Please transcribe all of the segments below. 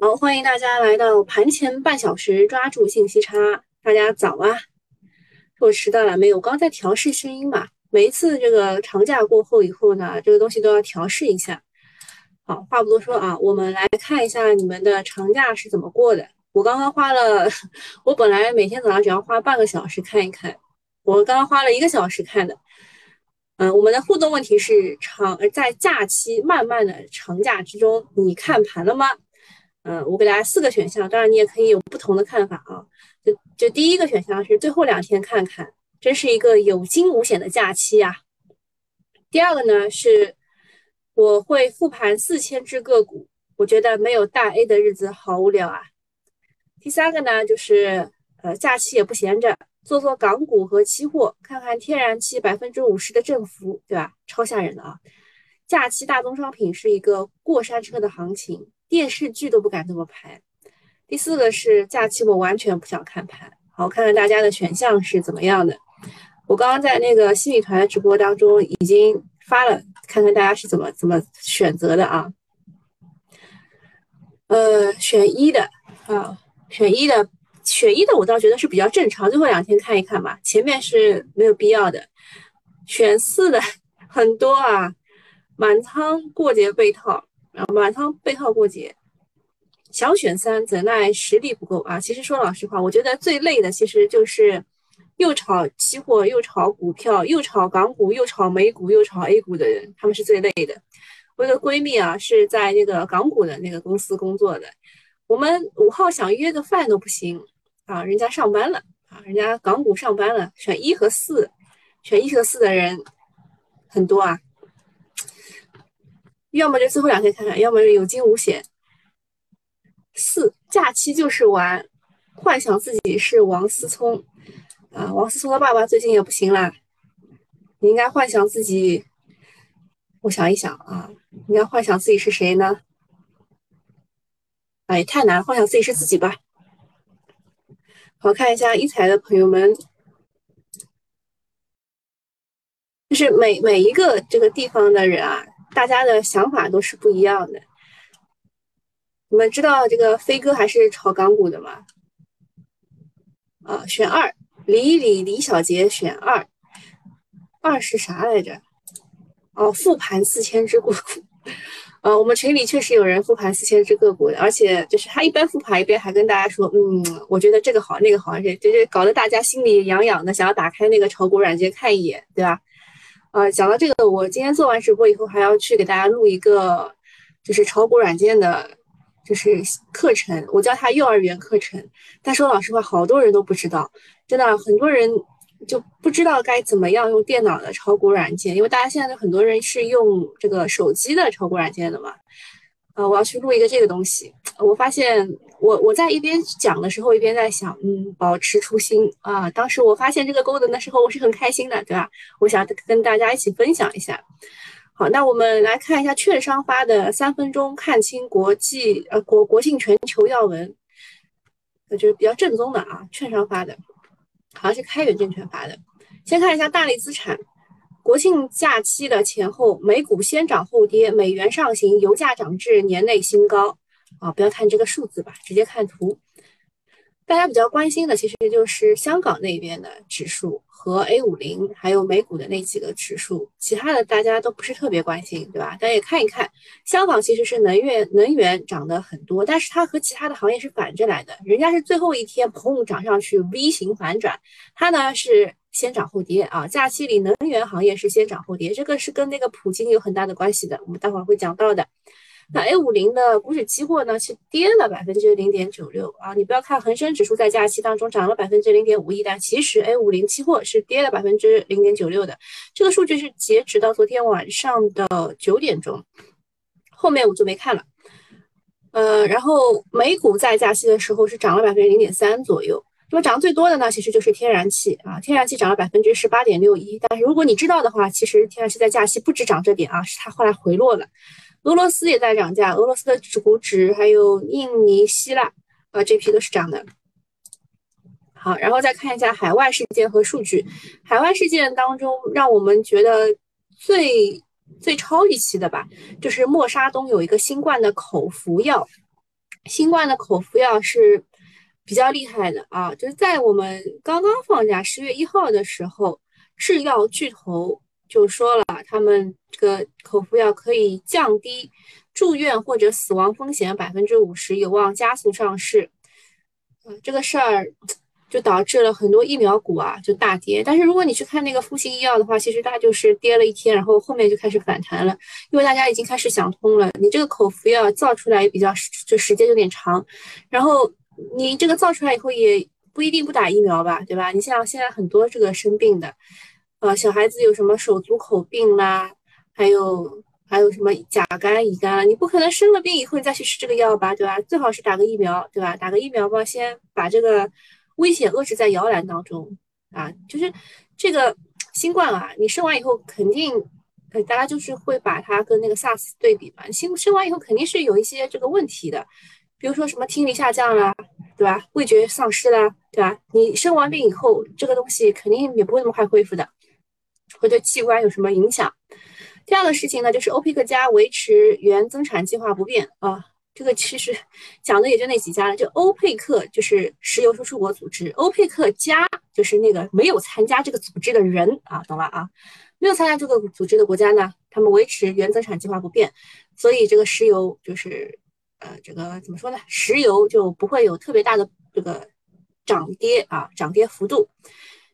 好，欢迎大家来到盘前半小时，抓住信息差。大家早啊！我迟到了没有？我刚在调试声音嘛。每一次这个长假过后以后呢，这个东西都要调试一下。好，话不多说啊，我们来看一下你们的长假是怎么过的。我刚刚花了，我本来每天早上只要花半个小时看一看，我刚刚花了一个小时看的。嗯，我们的互动问题是：长在假期漫漫的长假之中，你看盘了吗？嗯，我给大家四个选项，当然你也可以有不同的看法啊。就就第一个选项是最后两天看看，真是一个有惊无险的假期呀。第二个呢是我会复盘四千只个股，我觉得没有大 A 的日子好无聊啊。第三个呢就是呃假期也不闲着，做做港股和期货，看看天然气百分之五十的振幅，对吧？超吓人的啊！假期大宗商品是一个过山车的行情。电视剧都不敢这么拍。第四个是假期，我完全不想看盘。好，看看大家的选项是怎么样的。我刚刚在那个新米团的直播当中已经发了，看看大家是怎么怎么选择的啊。呃，选一的啊，选一的，选一的，我倒觉得是比较正常。最后两天看一看吧，前面是没有必要的。选四的 很多啊，满仓过节被套。啊，满仓背靠过节，想选三，怎奈实力不够啊！其实说老实话，我觉得最累的其实就是又炒期货，又炒股票，又炒港股，又炒美股，又炒 A 股的人，他们是最累的。我有个闺蜜啊，是在那个港股的那个公司工作的，我们五号想约个饭都不行啊，人家上班了啊，人家港股上班了，选一和四，选一和四的人很多啊。要么就最后两天看看，要么就有惊无险。四假期就是玩，幻想自己是王思聪啊，王思聪的爸爸最近也不行啦。你应该幻想自己，我想一想啊，应该幻想自己是谁呢？哎，太难，幻想自己是自己吧。好看一下一彩的朋友们，就是每每一个这个地方的人啊。大家的想法都是不一样的。你们知道这个飞哥还是炒港股的吗？啊，选二，李李李小杰选二，二是啥来着？哦，复盘四千只个股。呃，我们群里确实有人复盘四千只个股的，而且就是他一边复盘一边还跟大家说，嗯，我觉得这个好，那个好，这这搞得大家心里痒痒的，想要打开那个炒股软件看一眼，对吧？啊，讲到这个，我今天做完直播以后，还要去给大家录一个，就是炒股软件的，就是课程，我叫他幼儿园课程。但说老实话，好多人都不知道，真的很多人就不知道该怎么样用电脑的炒股软件，因为大家现在很多人是用这个手机的炒股软件的嘛。啊，我要去录一个这个东西，我发现。我我在一边讲的时候，一边在想，嗯，保持初心啊。当时我发现这个功能的时候，我是很开心的，对吧？我想跟大家一起分享一下。好，那我们来看一下券商发的三分钟看清国际呃国国庆全球要闻，那就是比较正宗的啊。券商发的，好像是开源证券发的。先看一下大类资产，国庆假期的前后，美股先涨后跌，美元上行，油价涨至年内新高。啊，不要看这个数字吧，直接看图。大家比较关心的其实就是香港那边的指数和 A 五零，还有美股的那几个指数，其他的大家都不是特别关心，对吧？大家也看一看，香港其实是能源能源涨得很多，但是它和其他的行业是反着来的，人家是最后一天砰涨上去 V 型反转，它呢是先涨后跌啊。假期里能源行业是先涨后跌，这个是跟那个普京有很大的关系的，我们待会儿会讲到的。那 A 五零的股指期货呢，是跌了百分之零点九六啊！你不要看恒生指数在假期当中涨了百分之零点五一，但其实 A 五零期货是跌了百分之零点九六的。这个数据是截止到昨天晚上的九点钟，后面我就没看了。呃，然后美股在假期的时候是涨了百分之零点三左右。那么涨最多的呢，其实就是天然气啊，天然气涨了百分之十八点六一。但是如果你知道的话，其实天然气在假期不止涨这点啊，是它后来回落了。俄罗斯也在涨价，俄罗斯的股指还有印尼、希腊啊，这批都是涨的。好，然后再看一下海外事件和数据。海外事件当中，让我们觉得最最超预期的吧，就是默沙东有一个新冠的口服药，新冠的口服药是比较厉害的啊，就是在我们刚刚放假十月一号的时候，制药巨头就说了，他们这个口服药可以降低住院或者死亡风险百分之五十，有望加速上市。嗯，这个事儿。就导致了很多疫苗股啊就大跌，但是如果你去看那个复星医药的话，其实它就是跌了一天，然后后面就开始反弹了，因为大家已经开始想通了，你这个口服药造出来也比较就时间有点长，然后你这个造出来以后也不一定不打疫苗吧，对吧？你像现在很多这个生病的，呃，小孩子有什么手足口病啦，还有还有什么甲肝乙肝，你不可能生了病以后你再去吃这个药吧，对吧？最好是打个疫苗，对吧？打个疫苗吧，先把这个。危险遏制在摇篮当中啊，就是这个新冠啊，你生完以后肯定，呃，大家就是会把它跟那个 SARS 对比嘛。新生完以后肯定是有一些这个问题的，比如说什么听力下降啦，对吧？味觉丧失啦，对吧？你生完病以后，这个东西肯定也不会那么快恢复的，会对器官有什么影响？第二个事情呢，就是欧佩克加维持原增产计划不变啊。这个其实 讲的也就那几家了，就欧佩克就是石油输出国组织，欧佩克加就是那个没有参加这个组织的人啊，懂了啊？没有参加这个组织的国家呢，他们维持原增产计划不变，所以这个石油就是呃，这个怎么说呢？石油就不会有特别大的这个涨跌啊，涨跌幅度。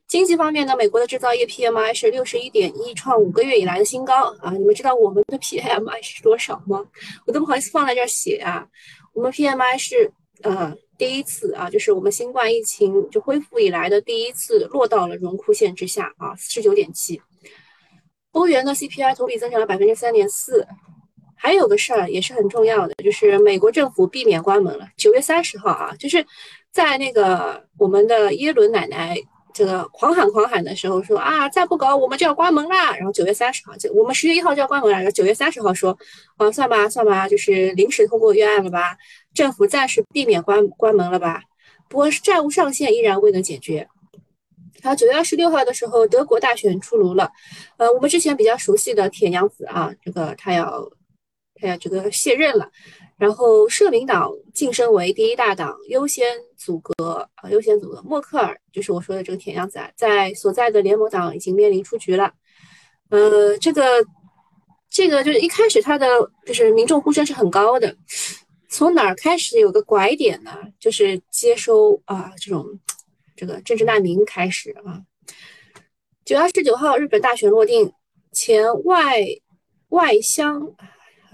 经济方面呢，美国的制造业 PMI 是六十一点一，创五个月以来的新高啊！你们知道我们的 PMI 是多少吗？我都不好意思放在这儿写啊。我们 PMI 是呃第一次啊，就是我们新冠疫情就恢复以来的第一次落到了荣枯线之下啊，四十九点七。欧元的 CPI 同比增长了百分之三点四。还有个事儿也是很重要的，就是美国政府避免关门了。九月三十号啊，就是在那个我们的耶伦奶奶。这个狂喊狂喊的时候说啊，再不搞我们就要关门啦。然后九月三十号就我们十月一号就要关门了。然后九月三十号说，啊，算吧算吧，就是临时通过预案了吧，政府暂时避免关关门了吧。不过债务上限依然未能解决。然后九月二十六号的时候，德国大选出炉了。呃，我们之前比较熟悉的铁娘子啊，这个她要他要这个卸任了。然后社民党晋升为第一大党，优先阻隔啊，优先阻隔。默克尔就是我说的这个铁样子啊，在所在的联盟党已经面临出局了。呃，这个这个就是一开始他的就是民众呼声是很高的，从哪儿开始有个拐点呢？就是接收啊这种这个政治难民开始啊。九月二十九号，日本大选落定，前外外相。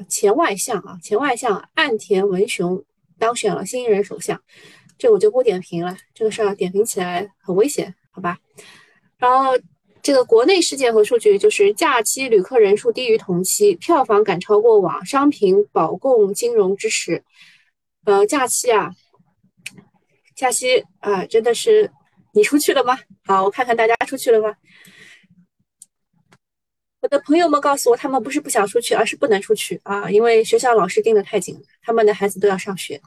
前外相啊，前外相岸田文雄当选了新一任首相，这我就不点评了。这个事儿点评起来很危险，好吧？然后这个国内事件和数据就是假期旅客人数低于同期，票房赶超过往，商品保供金融支持。呃，假期啊，假期啊，真的是你出去了吗？好，我看看大家出去了吗？我的朋友们告诉我，他们不是不想出去，而是不能出去啊，因为学校老师盯得太紧，他们的孩子都要上学。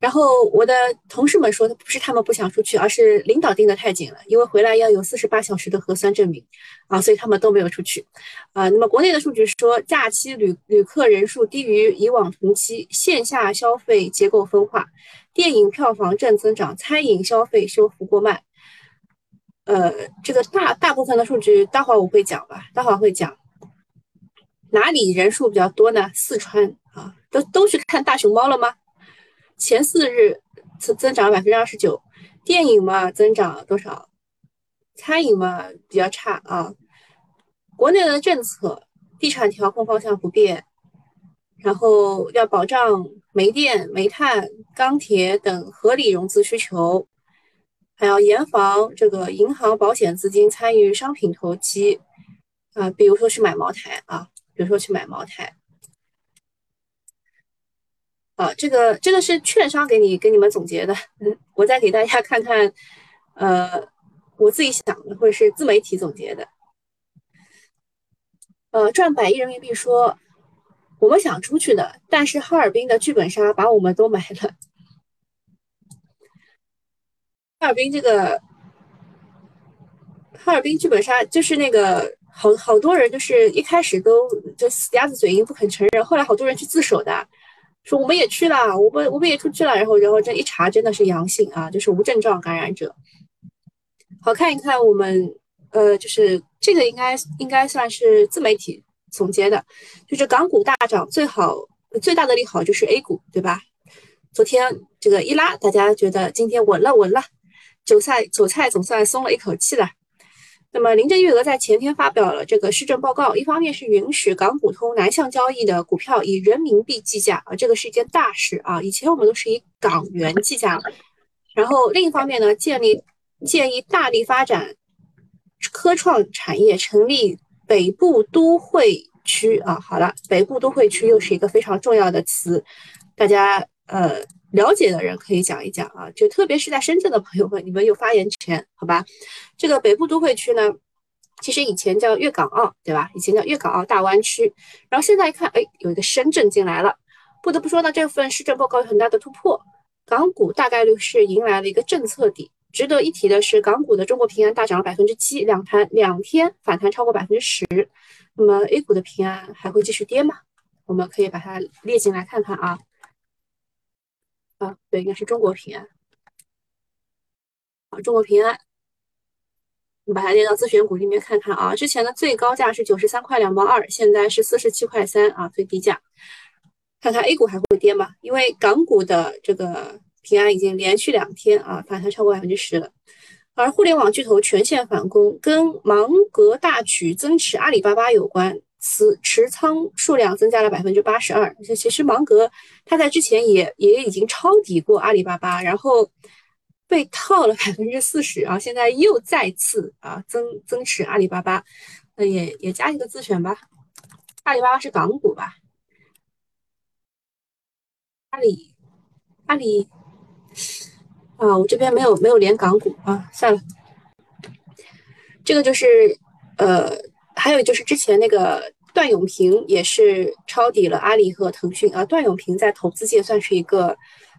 然后我的同事们说，不是他们不想出去，而是领导盯得太紧了，因为回来要有四十八小时的核酸证明啊，所以他们都没有出去啊。那么国内的数据说，假期旅旅客人数低于以往同期，线下消费结构分化，电影票房正增长，餐饮消费修复过慢。呃，这个大大部分的数据，待会儿我会讲吧，待会儿会讲。哪里人数比较多呢？四川啊，都都去看大熊猫了吗？前四日增增长百分之二十九，电影嘛增长多少？餐饮嘛比较差啊。国内的政策，地产调控方向不变，然后要保障煤电、煤炭、钢铁等合理融资需求。还要严防这个银行、保险资金参与商品投机，啊，比如说去买茅台啊，比如说去买茅台，啊，这个这个是券商给你给你们总结的，嗯，我再给大家看看，呃，我自己想的，或者是自媒体总结的，呃，赚百亿人民币说，我们想出去的，但是哈尔滨的剧本杀把我们都买了。哈尔滨这个哈尔滨剧本杀就是那个好好多人，就是一开始都就死鸭子嘴硬不肯承认，后来好多人去自首的，说我们也去了，我们我们也出去了，然后然后这一查真的是阳性啊，就是无症状感染者。好看一看我们呃，就是这个应该应该算是自媒体总结的，就是港股大涨最好最大的利好就是 A 股，对吧？昨天这个一拉，大家觉得今天稳了稳了，韭菜韭菜总算松了一口气了。那么林郑月娥在前天发表了这个施政报告，一方面是允许港股通南向交易的股票以人民币计价啊，这个是一件大事啊。以前我们都是以港元计价，然后另一方面呢，建立建议大力发展科创产业，成立北部都会区啊。好了，北部都会区又是一个非常重要的词，大家呃。了解的人可以讲一讲啊，就特别是在深圳的朋友们，你们有发言权，好吧？这个北部都会区呢，其实以前叫粤港澳，对吧？以前叫粤港澳大湾区，然后现在一看，哎，有一个深圳进来了。不得不说呢，这份市政报告有很大的突破，港股大概率是迎来了一个政策底。值得一提的是，港股的中国平安大涨了百分之七，两盘两天反弹超过百分之十。那么 A 股的平安还会继续跌吗？我们可以把它列进来看看啊。啊，对，应该是中国平安。好，中国平安，你把它列到自选股里面看看啊。之前的最高价是九十三块两毛二，现在是四十七块三啊，最低价。看看 A 股还会跌吗？因为港股的这个平安已经连续两天啊反弹超过百分之十了。而互联网巨头全线反攻，跟芒格大举增持阿里巴巴有关。持持仓数量增加了百分之八十二。这其实芒格他在之前也也已经抄底过阿里巴巴，然后被套了百分之四十啊，现在又再次啊增增持阿里巴巴，那也也加一个自选吧。阿里巴巴是港股吧？阿里阿里啊，我这边没有没有连港股啊，算了。这个就是呃。还有就是之前那个段永平也是抄底了阿里和腾讯啊。段永平在投资界算是一个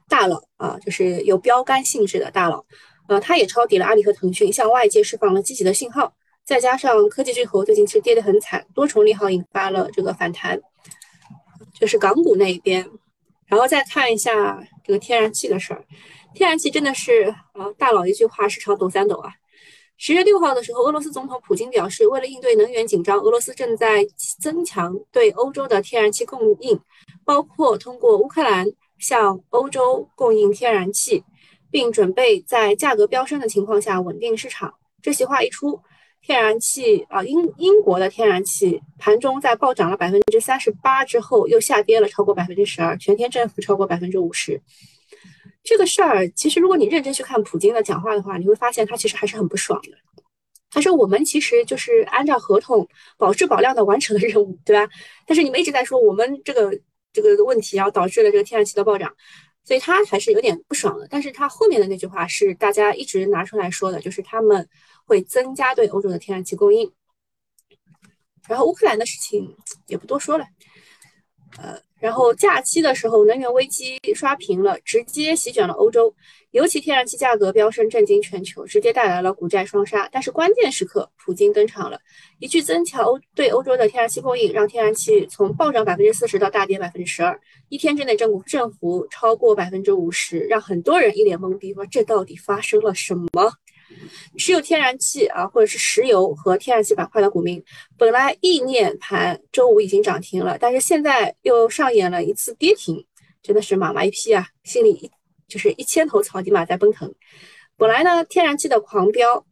大佬啊，就是有标杆性质的大佬。呃，他也抄底了阿里和腾讯，向外界释放了积极的信号。再加上科技巨头最近其实跌得很惨，多重利好引发了这个反弹，就是港股那一边。然后再看一下这个天然气的事儿，天然气真的是啊，大佬一句话，市场抖三抖啊。十月六号的时候，俄罗斯总统普京表示，为了应对能源紧张，俄罗斯正在增强对欧洲的天然气供应，包括通过乌克兰向欧洲供应天然气，并准备在价格飙升的情况下稳定市场。这席话一出，天然气啊，英英国的天然气盘中在暴涨了百分之三十八之后，又下跌了超过百分之十二，全天振幅超过百分之五十。这个事儿其实，如果你认真去看普京的讲话的话，你会发现他其实还是很不爽的。他说：“我们其实就是按照合同保质保量的完成了任务，对吧？但是你们一直在说我们这个这个问题啊，导致了这个天然气的暴涨，所以他还是有点不爽的。但是他后面的那句话是大家一直拿出来说的，就是他们会增加对欧洲的天然气供应。然后乌克兰的事情也不多说了，呃。”然后假期的时候，能源危机刷屏了，直接席卷了欧洲，尤其天然气价格飙升，震惊全球，直接带来了股债双杀。但是关键时刻，普京登场了，一句增强欧对欧洲的天然气供应，让天然气从暴涨百分之四十到大跌百分之十二，一天之内正股振幅超过百分之五十，让很多人一脸懵逼，说这到底发生了什么？持有天然气啊，或者是石油和天然气板块的股民，本来意念盘周五已经涨停了，但是现在又上演了一次跌停，真的是马马一批啊，心里一就是一千头草泥马在奔腾。本来呢，天然气的狂飙，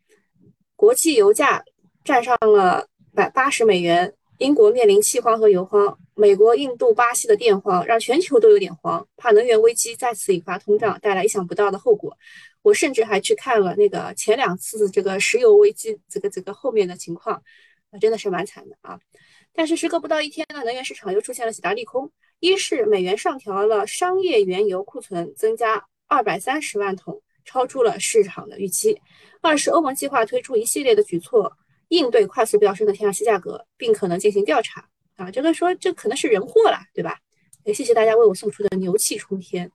国际油价站上了百八十美元，英国面临气荒和油荒，美国、印度、巴西的电荒，让全球都有点慌，怕能源危机再次引发通胀，带来意想不到的后果。我甚至还去看了那个前两次这个石油危机，这个这个后面的情况，啊，真的是蛮惨的啊。但是时隔不到一天呢，能源市场又出现了几大利空：一是美元上调了商业原油库存增加二百三十万桶，超出了市场的预期；二是欧盟计划推出一系列的举措，应对快速飙升的天然气价格，并可能进行调查。啊，这个说这可能是人祸了，对吧？也谢谢大家为我送出的牛气冲天。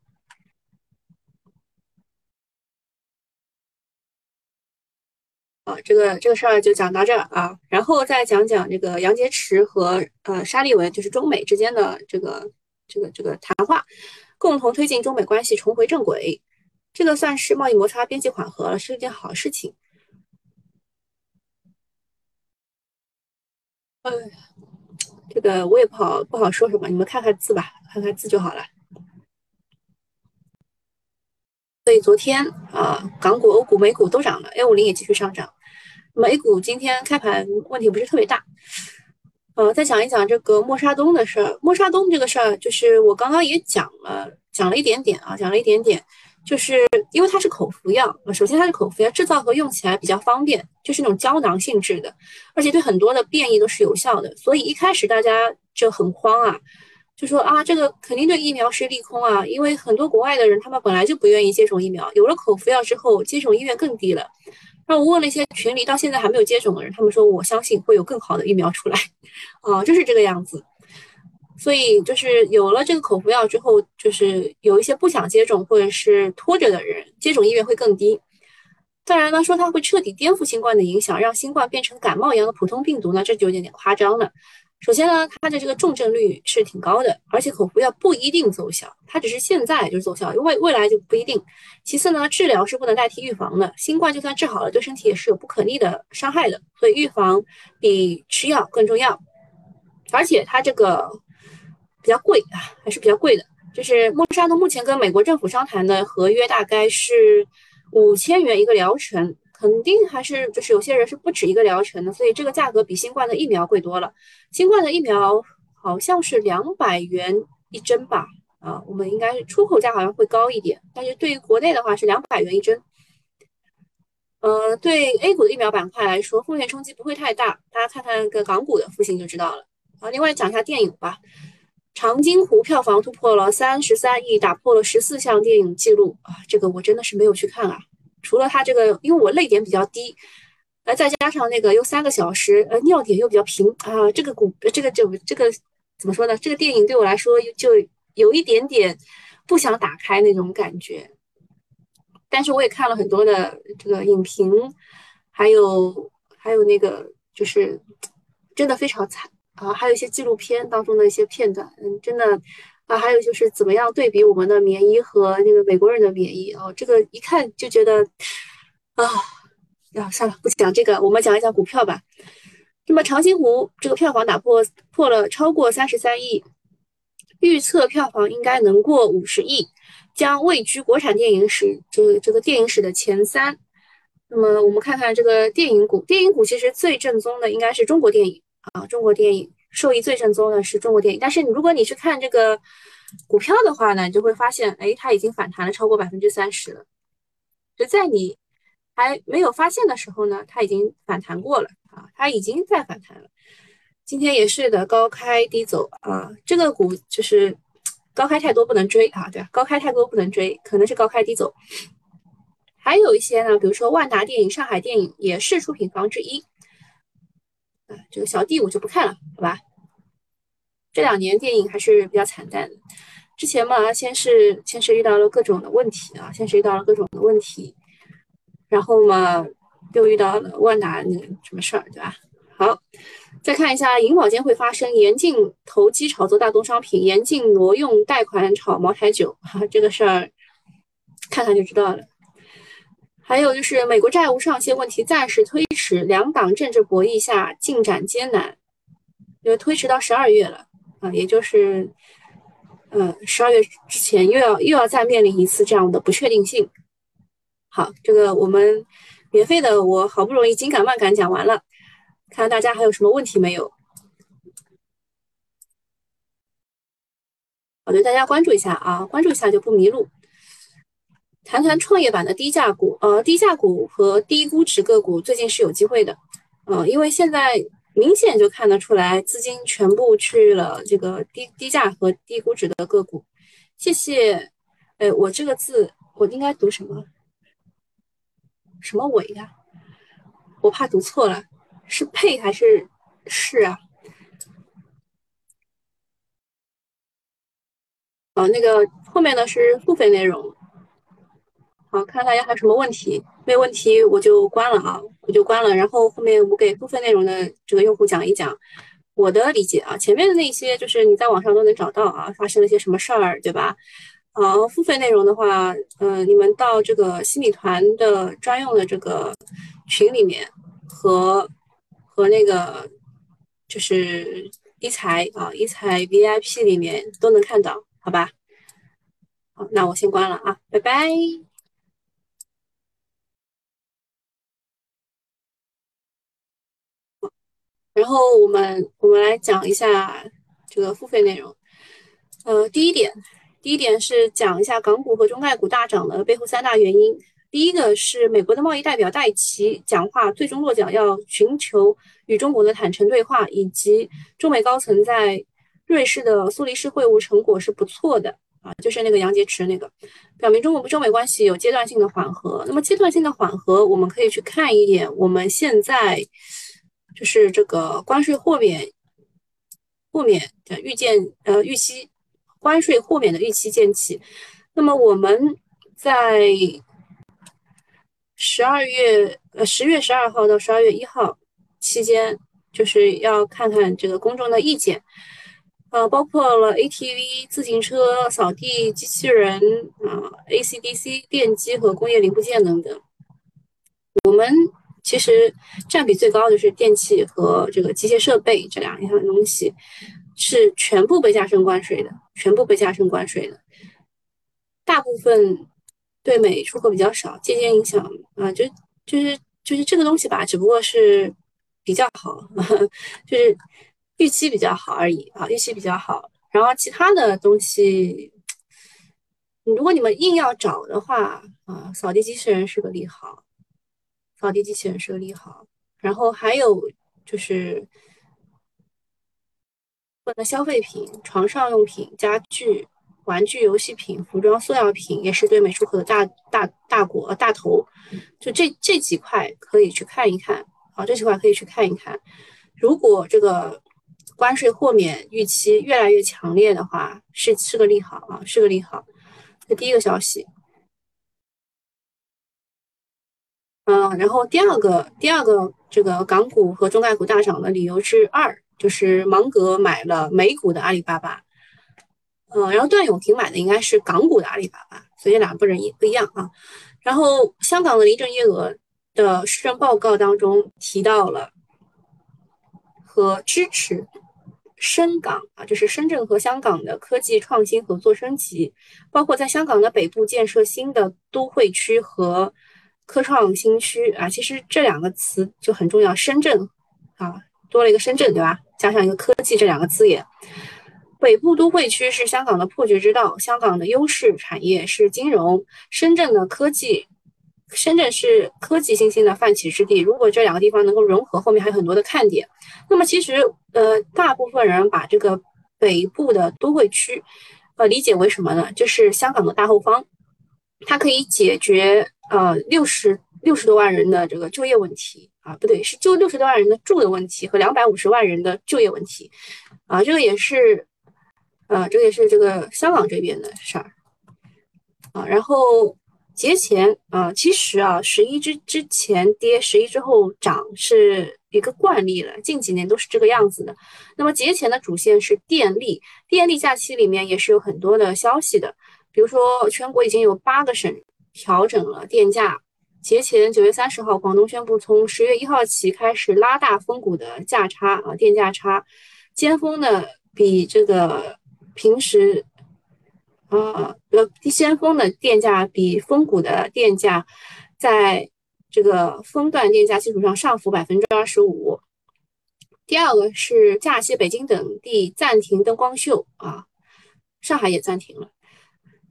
啊，这个这个事儿就讲到这儿啊，然后再讲讲这个杨洁篪和呃沙利文，就是中美之间的这个这个这个谈话，共同推进中美关系重回正轨。这个算是贸易摩擦边际缓和了，是一件好事情。哎，这个我也不好不好说什么，你们看看字吧，看看字就好了。所以昨天啊，港股、欧股、美股都涨了，A 五零也继续上涨。美股今天开盘问题不是特别大。呃，再讲一讲这个默沙东的事儿。默沙东这个事儿，就是我刚刚也讲了，讲了一点点啊，讲了一点点。就是因为它是口服药，首先它是口服药，制造和用起来比较方便，就是那种胶囊性质的，而且对很多的变异都是有效的。所以一开始大家就很慌啊，就说啊，这个肯定对疫苗是利空啊，因为很多国外的人他们本来就不愿意接种疫苗，有了口服药之后，接种意愿更低了。那我问了一些群里到现在还没有接种的人，他们说我相信会有更好的疫苗出来，啊，就是这个样子。所以就是有了这个口服药之后，就是有一些不想接种或者是拖着的人，接种意愿会更低。当然呢，说它会彻底颠覆新冠的影响，让新冠变成感冒一样的普通病毒呢，这就有点点夸张了。首先呢，它的这个重症率是挺高的，而且口服药不一定奏效，它只是现在就奏效，未未来就不一定。其次呢，治疗是不能代替预防的，新冠就算治好了，对身体也是有不可逆的伤害的，所以预防比吃药更重要。而且它这个。比较贵啊，还是比较贵的。就是莫沙东目前跟美国政府商谈的合约大概是五千元一个疗程，肯定还是就是有些人是不止一个疗程的，所以这个价格比新冠的疫苗贵多了。新冠的疫苗好像是两百元一针吧？啊，我们应该出口价好像会高一点，但是对于国内的话是两百元一针。呃，对 A 股的疫苗板块来说，风险冲击不会太大，大家看看个港股的复兴就知道了。啊，另外讲一下电影吧。长津湖票房突破了三十三亿，打破了十四项电影记录啊！这个我真的是没有去看啊。除了它这个，因为我泪点比较低，呃，再加上那个又三个小时，呃，尿点又比较平啊，这个股，这个就这个怎么说呢？这个电影对我来说就有一点点不想打开那种感觉。但是我也看了很多的这个影评，还有还有那个就是真的非常惨。啊，还有一些纪录片当中的一些片段，嗯，真的啊，还有就是怎么样对比我们的棉衣和那个美国人的棉衣啊，这个一看就觉得啊，啊，算了，不讲这个，我们讲一讲股票吧。那么长津湖这个票房打破破了超过三十三亿，预测票房应该能过五十亿，将位居国产电影史这个这个电影史的前三。那么我们看看这个电影股，电影股其实最正宗的应该是中国电影。啊，中国电影受益最正宗的是中国电影，但是你如果你去看这个股票的话呢，你就会发现，哎，它已经反弹了超过百分之三十了。就在你还没有发现的时候呢，它已经反弹过了啊，它已经在反弹了。今天也是的，高开低走啊，这个股就是高开太多不能追啊，对吧？高开太多不能追，可能是高开低走。还有一些呢，比如说万达电影、上海电影也是出品方之一。这个小弟我就不看了，好吧？这两年电影还是比较惨淡的。之前嘛，先是先是遇到了各种的问题啊，先是遇到了各种的问题，然后嘛，又遇到了万达那个什么事儿，对吧？好，再看一下银保监会发声严禁投机炒作大宗商品，严禁挪用贷款炒茅台酒，哈，这个事儿看看就知道了。还有就是美国债务上限问题暂时推迟，两党政治博弈下进展艰难，因为推迟到十二月了啊，也就是，呃，十二月之前又要又要再面临一次这样的不确定性。好，这个我们免费的我好不容易紧赶慢赶讲完了，看大家还有什么问题没有？好的，大家关注一下啊，关注一下就不迷路。谈谈创业板的低价股，呃，低价股和低估值个股最近是有机会的，呃，因为现在明显就看得出来，资金全部去了这个低低价和低估值的个股。谢谢，哎，我这个字我应该读什么？什么伟呀？我怕读错了，是配还是是啊？哦，那个后面呢是付费内容。好，看大家还有什么问题？没有问题，我就关了啊，我就关了。然后后面我给部分内容的这个用户讲一讲，我的理解啊，前面的那些就是你在网上都能找到啊，发生了些什么事儿，对吧？呃，付费内容的话，呃，你们到这个新米团的专用的这个群里面和和那个就是一财啊一财 VIP 里面都能看到，好吧？好，那我先关了啊，拜拜。然后我们我们来讲一下这个付费内容。呃，第一点，第一点是讲一下港股和中概股大涨的背后三大原因。第一个是美国的贸易代表戴奇讲话，最终落脚要寻求与中国的坦诚对话，以及中美高层在瑞士的苏黎世会晤成果是不错的啊，就是那个杨洁篪那个，表明中国中美关系有阶段性的缓和。那么阶段性的缓和，我们可以去看一眼我们现在。就是这个关税豁免，豁免的预见，呃，预期关税豁免的预期见起。那么我们在十二月，呃，十月十二号到十二月一号期间，就是要看看这个公众的意见，呃，包括了 ATV、自行车、扫地机器人啊，ACDC 电机和工业零部件等等，我们。其实占比最高的是电器和这个机械设备这两样东西，是全部被加征关税的，全部被加征关税的。大部分对美出口比较少，间接影响啊，就就是就是这个东西吧，只不过是比较好，就是预期比较好而已啊，预期比较好。然后其他的东西，如果你们硬要找的话啊，扫地机器人是个利好。扫地机器人是个利好，然后还有就是，的消费品、床上用品、家具、玩具、游戏品、服装、塑料品也是对美出口的大大大国大头，就这这几块可以去看一看好，这几块可以去看一看。如果这个关税豁免预期越来越强烈的话，是是个利好啊，是个利好。这第一个消息。嗯，然后第二个，第二个这个港股和中概股大涨的理由是二，就是芒格买了美股的阿里巴巴，嗯，然后段永平买的应该是港股的阿里巴巴，所以两个人一不一样啊。然后香港的林郑月娥的施政报告当中提到了和支持深港啊，就是深圳和香港的科技创新合作升级，包括在香港的北部建设新的都会区和。科创新区啊，其实这两个词就很重要。深圳啊，多了一个深圳，对吧？加上一个科技这两个字眼。北部都会区是香港的破局之道，香港的优势产业是金融，深圳的科技，深圳是科技新兴的泛起之地。如果这两个地方能够融合，后面还有很多的看点。那么其实呃，大部分人把这个北部的都会区呃理解为什么呢？就是香港的大后方，它可以解决。呃，六十六十多万人的这个就业问题啊，不对，是就六十多万人的住的问题和两百五十万人的就业问题啊，这个也是，呃，这个也是这个香港这边的事儿啊。然后节前啊，其实啊，十一之之前跌，十一之后涨是一个惯例了，近几年都是这个样子的。那么节前的主线是电力，电力假期里面也是有很多的消息的，比如说全国已经有八个省。调整了电价。节前九月三十号，广东宣布从十月一号起开始拉大峰谷的价差啊，电价差，尖峰的比这个平时，啊呃，先锋的电价比峰谷的电价，在这个峰段电价基础上上浮百分之二十五。第二个是假期，北京等地暂停灯光秀啊，上海也暂停了。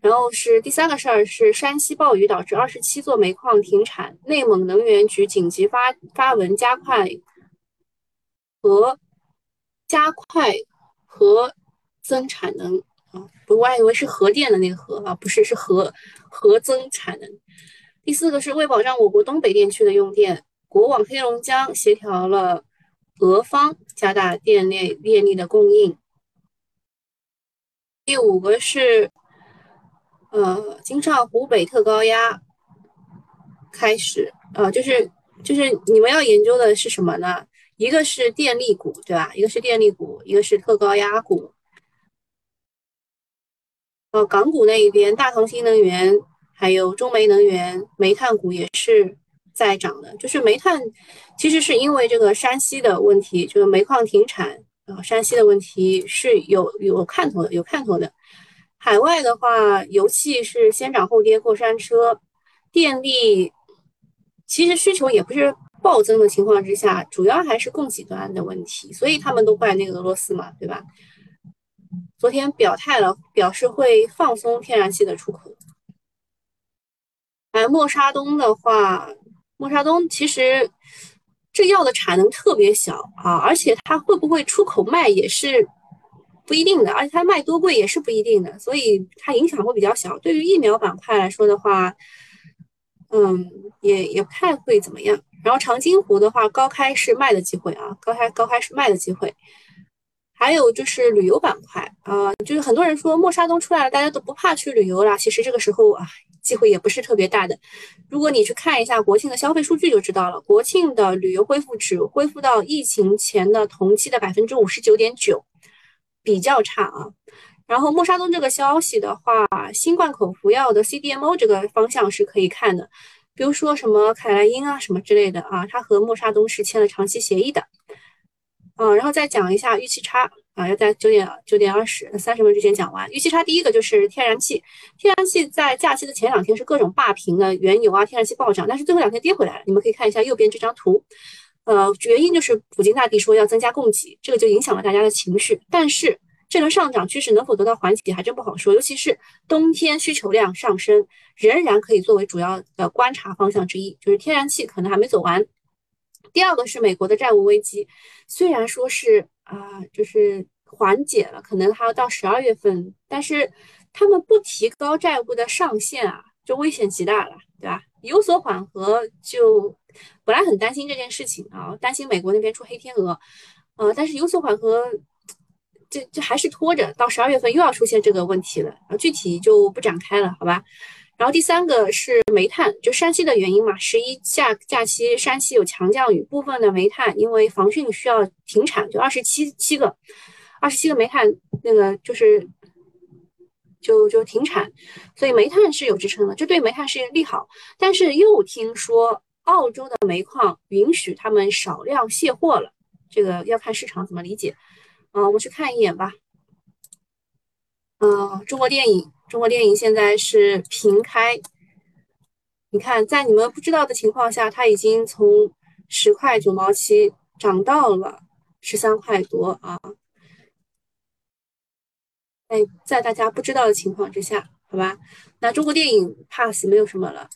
然后是第三个事儿，是山西暴雨导致二十七座煤矿停产，内蒙能源局紧急发发文加快和加快核增产能啊，不，我还以为是核电的那个核啊，不是，是核核增产能。第四个是为保障我国东北电区的用电，国网黑龙江协调了俄方加大电力电力的供应。第五个是。呃，京上湖北特高压开始，呃，就是就是你们要研究的是什么呢？一个是电力股，对吧？一个是电力股，一个是特高压股。呃，港股那一边，大唐新能源还有中煤能源、煤炭股也是在涨的。就是煤炭，其实是因为这个山西的问题，就是煤矿停产啊，山西的问题是有有看头的，有看头的。海外的话，油气是先涨后跌过山车，电力其实需求也不是。暴增的情况之下，主要还是供给端的问题，所以他们都怪那个俄罗斯嘛，对吧？昨天表态了，表示会放松天然气的出口。哎，默沙东的话，默沙东其实这药的产能特别小啊，而且它会不会出口卖也是不一定的，而且它卖多贵也是不一定的，所以它影响会比较小。对于疫苗板块来说的话，嗯，也也不太会怎么样。然后长津湖的话，高开是卖的机会啊，高开高开是卖的机会。还有就是旅游板块啊，就是很多人说默沙东出来了，大家都不怕去旅游了。其实这个时候啊，机会也不是特别大的。如果你去看一下国庆的消费数据就知道了，国庆的旅游恢复只恢复到疫情前的同期的百分之五十九点九，比较差啊。然后默沙东这个消息的话，新冠口服药的 CDMO 这个方向是可以看的。比如说什么凯莱因啊，什么之类的啊，它和默沙东是签了长期协议的，嗯，然后再讲一下预期差啊，要在九点九点二十三十分之前讲完。预期差第一个就是天然气，天然气在假期的前两天是各种霸屏的，原油啊、天然气暴涨，但是最后两天跌回来了。你们可以看一下右边这张图，呃，原因就是普京大帝说要增加供给，这个就影响了大家的情绪，但是。这轮上涨趋势能否得到缓解，还真不好说。尤其是冬天需求量上升，仍然可以作为主要的观察方向之一。就是天然气可能还没走完。第二个是美国的债务危机，虽然说是啊，就是缓解了，可能还要到十二月份，但是他们不提高债务的上限啊，就危险极大了，对吧？有所缓和，就本来很担心这件事情啊，担心美国那边出黑天鹅，呃，但是有所缓和。这这还是拖着，到十二月份又要出现这个问题了，啊，具体就不展开了，好吧？然后第三个是煤炭，就山西的原因嘛，十一假假期山西有强降雨，部分的煤炭因为防汛需要停产，就二十七七个，二十七个煤炭那个就是就就停产，所以煤炭是有支撑的，这对煤炭是利好。但是又听说澳洲的煤矿允许他们少量卸货了，这个要看市场怎么理解。嗯，我们去看一眼吧。嗯，中国电影，中国电影现在是平开。你看，在你们不知道的情况下，它已经从十块九毛七涨到了十三块多啊。哎，在大家不知道的情况之下，好吧，那中国电影 pass 没有什么了。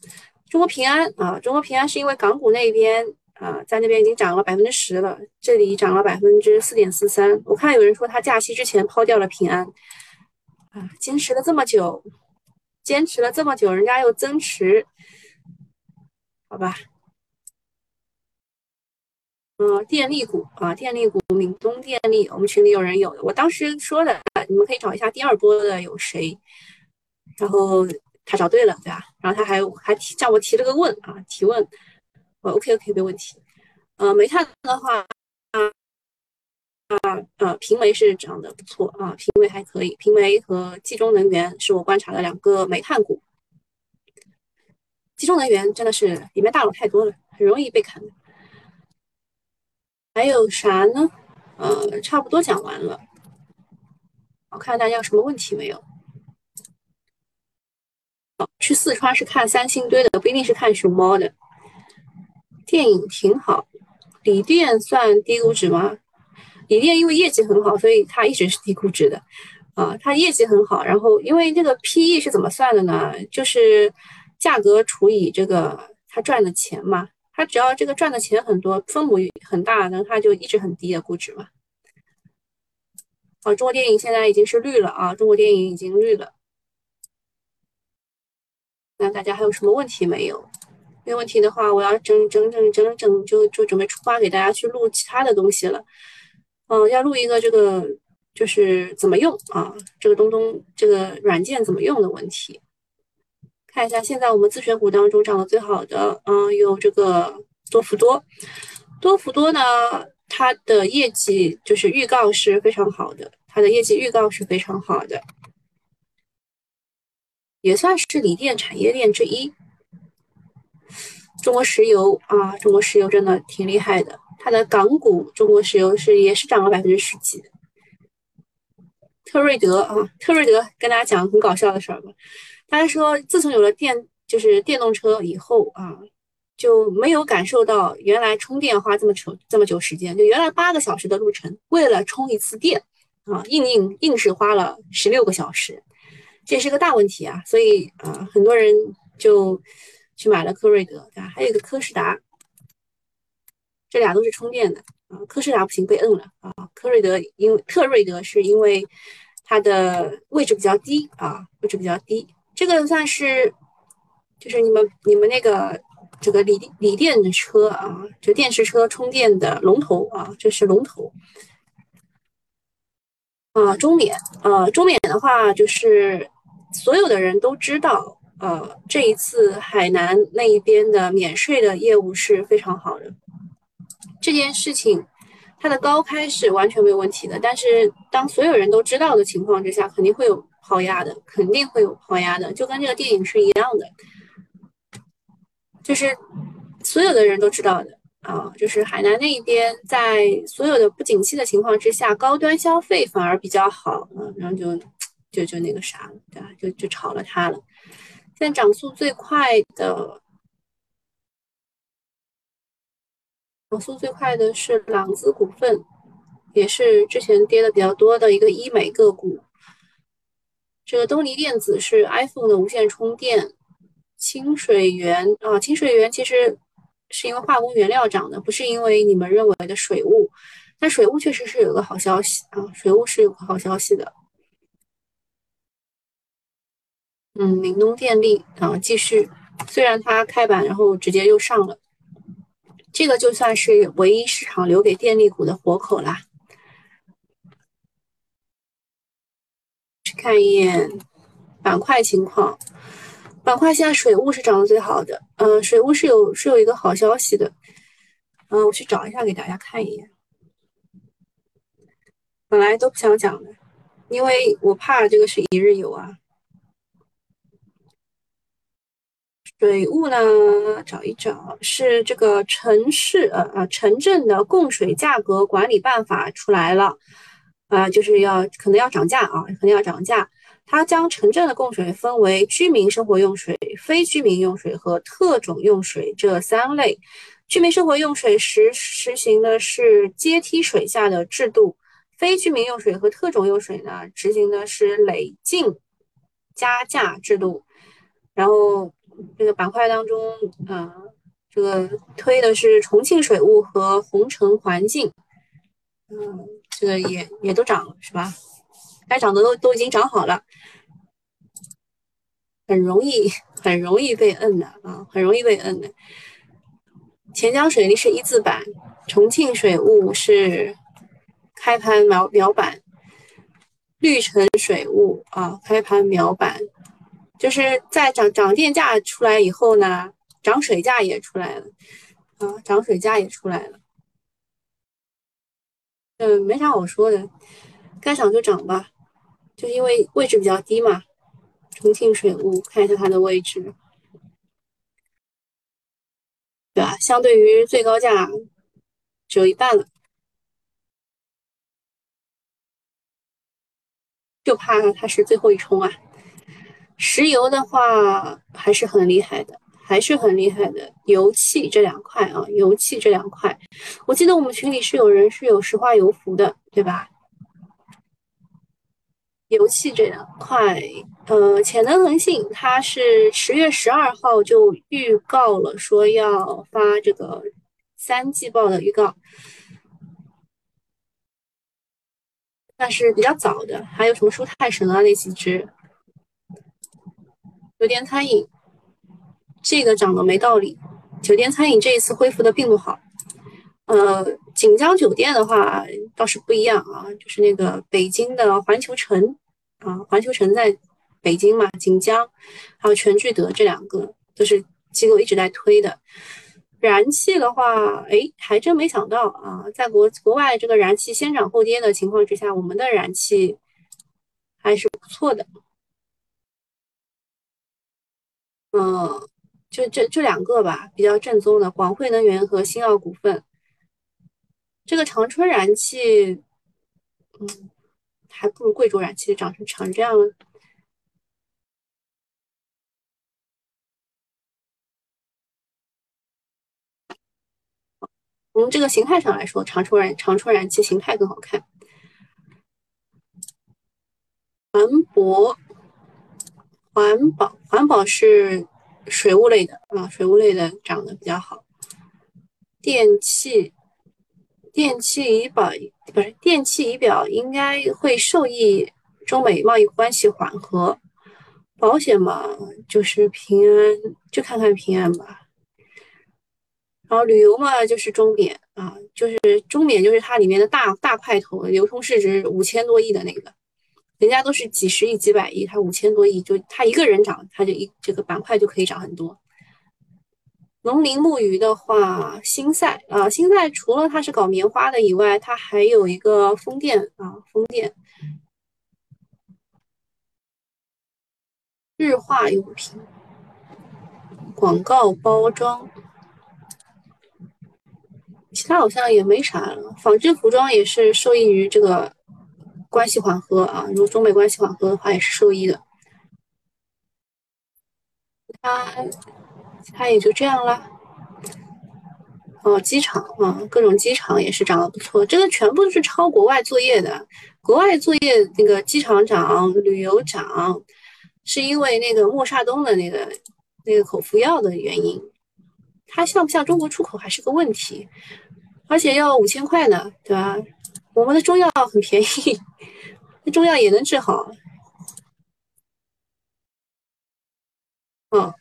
中国平安啊，中国平安是因为港股那边。啊，在那边已经涨了百分之十了，这里涨了百分之四点四三。我看有人说他假期之前抛掉了平安，啊，坚持了这么久，坚持了这么久，人家又增持，好吧？嗯，电力股啊，电力股，闽东电力，我们群里有人有的，我当时说的，你们可以找一下第二波的有谁，然后他找对了，对吧？然后他还还提向我提了个问啊，提问。我 OK OK 没问题，呃，煤炭的话，啊啊啊，平煤是涨得不错啊，平煤还可以，平煤和冀中能源是我观察的两个煤炭股。冀中能源真的是里面大佬太多了，很容易被砍的。还有啥呢？呃，差不多讲完了。我看大家有什么问题没有？去四川是看三星堆的，不一定是看熊猫的。电影挺好，锂电算低估值吗？锂电因为业绩很好，所以它一直是低估值的。啊，它业绩很好，然后因为这个 PE 是怎么算的呢？就是价格除以这个它赚的钱嘛。它只要这个赚的钱很多，分母很大，那它就一直很低的估值嘛。啊，中国电影现在已经是绿了啊，中国电影已经绿了。那大家还有什么问题没有？没问题的话，我要整整整整整就就准备出发给大家去录其他的东西了。嗯，要录一个这个就是怎么用啊？这个东东这个软件怎么用的问题。看一下现在我们自选股当中涨得最好的，嗯，有这个多福多。多福多呢，它的业绩就是预告是非常好的，它的业绩预告是非常好的，也算是锂电产业链之一。中国石油啊，中国石油真的挺厉害的，它的港股中国石油是也是涨了百分之十几。特瑞德啊，特瑞德跟大家讲很搞笑的事儿吧，大家说自从有了电就是电动车以后啊。就没有感受到原来充电花这么久这么久时间，就原来八个小时的路程，为了充一次电啊，硬硬硬是花了十六个小时，这是个大问题啊！所以啊，很多人就去买了科瑞德，对吧？还有一个科士达，这俩都是充电的啊。科士达不行，被摁了啊。科瑞德因为特瑞德是因为它的位置比较低啊，位置比较低，这个算是就是你们你们那个。这个锂锂电的车啊，就电池车充电的龙头啊，这是龙头啊。中免啊，中免的话，就是所有的人都知道，呃，这一次海南那一边的免税的业务是非常好的。这件事情它的高开是完全没有问题的，但是当所有人都知道的情况之下，肯定会有抛压的，肯定会有抛压的，就跟这个电影是一样的。就是所有的人都知道的啊，就是海南那一边，在所有的不景气的情况之下，高端消费反而比较好，嗯，然后就就就那个啥了，对吧？就就炒了它了。现在涨速最快的，涨速最快的是朗姿股份，也是之前跌的比较多的一个医美个股。这个东尼电子是 iPhone 的无线充电。清水源啊，清水源其实是因为化工原料涨的，不是因为你们认为的水务。但水务确实是有个好消息啊，水务是有个好消息的。嗯，闽东电力啊，继续，虽然它开板，然后直接又上了，这个就算是唯一市场留给电力股的活口啦。去看一眼板块情况。板块现在水务是涨得最好的，嗯，水务是有是有一个好消息的，嗯，我去找一下给大家看一眼。本来都不想讲的，因为我怕这个是一日游啊。水务呢，找一找是这个城市呃呃城镇的供水价格管理办法出来了，啊，就是要可能要涨价啊，肯定要涨价。它将城镇的供水分为居民生活用水、非居民用水和特种用水这三类。居民生活用水实实行的是阶梯水下的制度，非居民用水和特种用水呢执行的是累进加价制度。然后这个板块当中，嗯，这个推的是重庆水务和红城环境，嗯，这个也也都涨了，是吧？该涨的都都已经涨好了，很容易很容易被摁的啊，很容易被摁的。钱江水利是一字板，重庆水务是开盘秒秒板，绿城水务啊开盘秒板，就是在涨涨电价出来以后呢，涨水价也出来了啊，涨水价也出来了。嗯，没啥好说的，该涨就涨吧。就因为位置比较低嘛，重庆水务看一下它的位置，对吧？相对于最高价只有一半了，就怕它是最后一冲啊。石油的话还是很厉害的，还是很厉害的。油气这两块啊，油气这两块，我记得我们群里是有人是有石化油服的，对吧？油气这两块，呃，潜能恒信它是十月十二号就预告了，说要发这个三季报的预告，那是比较早的。还有什么舒泰神啊那几只，酒店餐饮这个涨得没道理，酒店餐饮这一次恢复的并不好。呃，锦江酒店的话倒是不一样啊，就是那个北京的环球城啊，环球城在北京嘛，锦江还有全聚德这两个都是机构一直在推的。燃气的话，哎，还真没想到啊，在国国外这个燃气先涨后跌的情况之下，我们的燃气还是不错的。嗯，就这这两个吧，比较正宗的广汇能源和新奥股份。这个长春燃气，嗯，还不如贵州燃气涨成长这样了。从这个形态上来说，长春燃长春燃气形态更好看。船舶，环保，环保是水务类的啊，水务类的涨得比较好。电器。电器仪表不是电器仪表，应该会受益中美贸易关系缓和。保险嘛，就是平安，就看看平安吧。然后旅游嘛，就是中缅啊，就是中缅，就是它里面的大大块头，流通市值五千多亿的那个，人家都是几十亿、几百亿，它五千多亿，就它一个人涨，它就一这个板块就可以涨很多。农林牧渔的话，新赛啊，新赛除了它是搞棉花的以外，它还有一个风电啊，风电、日化用品、广告包装，其他好像也没啥了。纺织服装也是受益于这个关系缓和啊，如果中美关系缓和的话，也是受益的。它。它也就这样了。哦，机场啊，各种机场也是涨得不错。这个全部都是抄国外作业的。国外作业那个机场涨，旅游涨，是因为那个莫沙东的那个那个口服药的原因。它像不像中国出口还是个问题，而且要五千块呢，对吧？我们的中药很便宜，中药也能治好。嗯。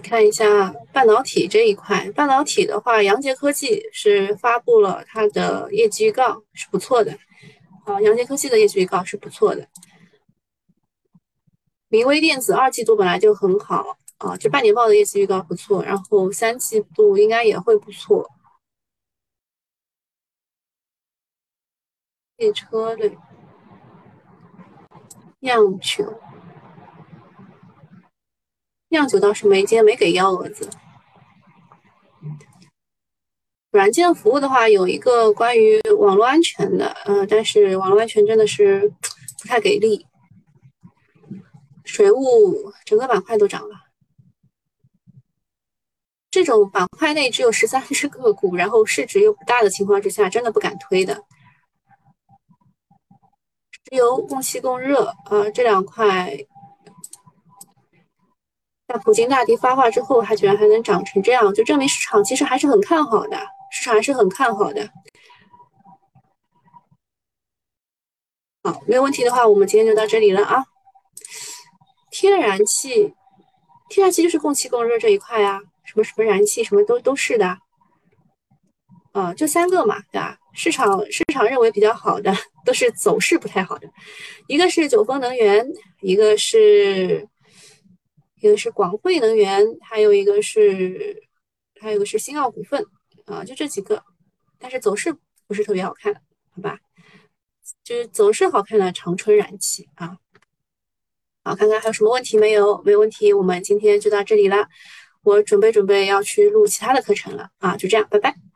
看一下半导体这一块，半导体的话，杨杰科技是发布了它的业绩预告，是不错的。啊，杨杰科技的业绩预告是不错的。明威电子二季度本来就很好啊，就半年报的业绩预告不错，然后三季度应该也会不错。汽车类，酿酒。酿酒倒是没，今天没给幺蛾子。软件服务的话，有一个关于网络安全的，嗯，但是网络安全真的是不太给力。水务整个板块都涨了，这种板块内只有十三只个股，然后市值又不大的情况之下，真的不敢推的。石油、供气、供热，啊，这两块。在普京大帝发话之后，它居然还能涨成这样，就证明市场其实还是很看好的，市场还是很看好的。好，没有问题的话，我们今天就到这里了啊。天然气，天然气就是供气供热这一块啊，什么什么燃气，什么都都是的。啊，就三个嘛，对吧？市场市场认为比较好的，都是走势不太好的，一个是九峰能源，一个是。一个是广汇能源，还有一个是，还有一个是新奥股份啊，就这几个，但是走势不是特别好看，好吧？就是走势好看的长春燃气啊，好，看看还有什么问题没有？没有问题，我们今天就到这里了，我准备准备要去录其他的课程了啊，就这样，拜拜。